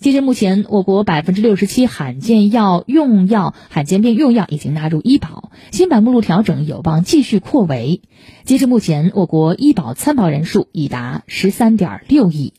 截至目前，我国百分之六十七罕见药用药、罕见病用药已经纳入医保，新版目录调整有望继续扩围。截至目前，我国医保参保人数已达十三点六亿。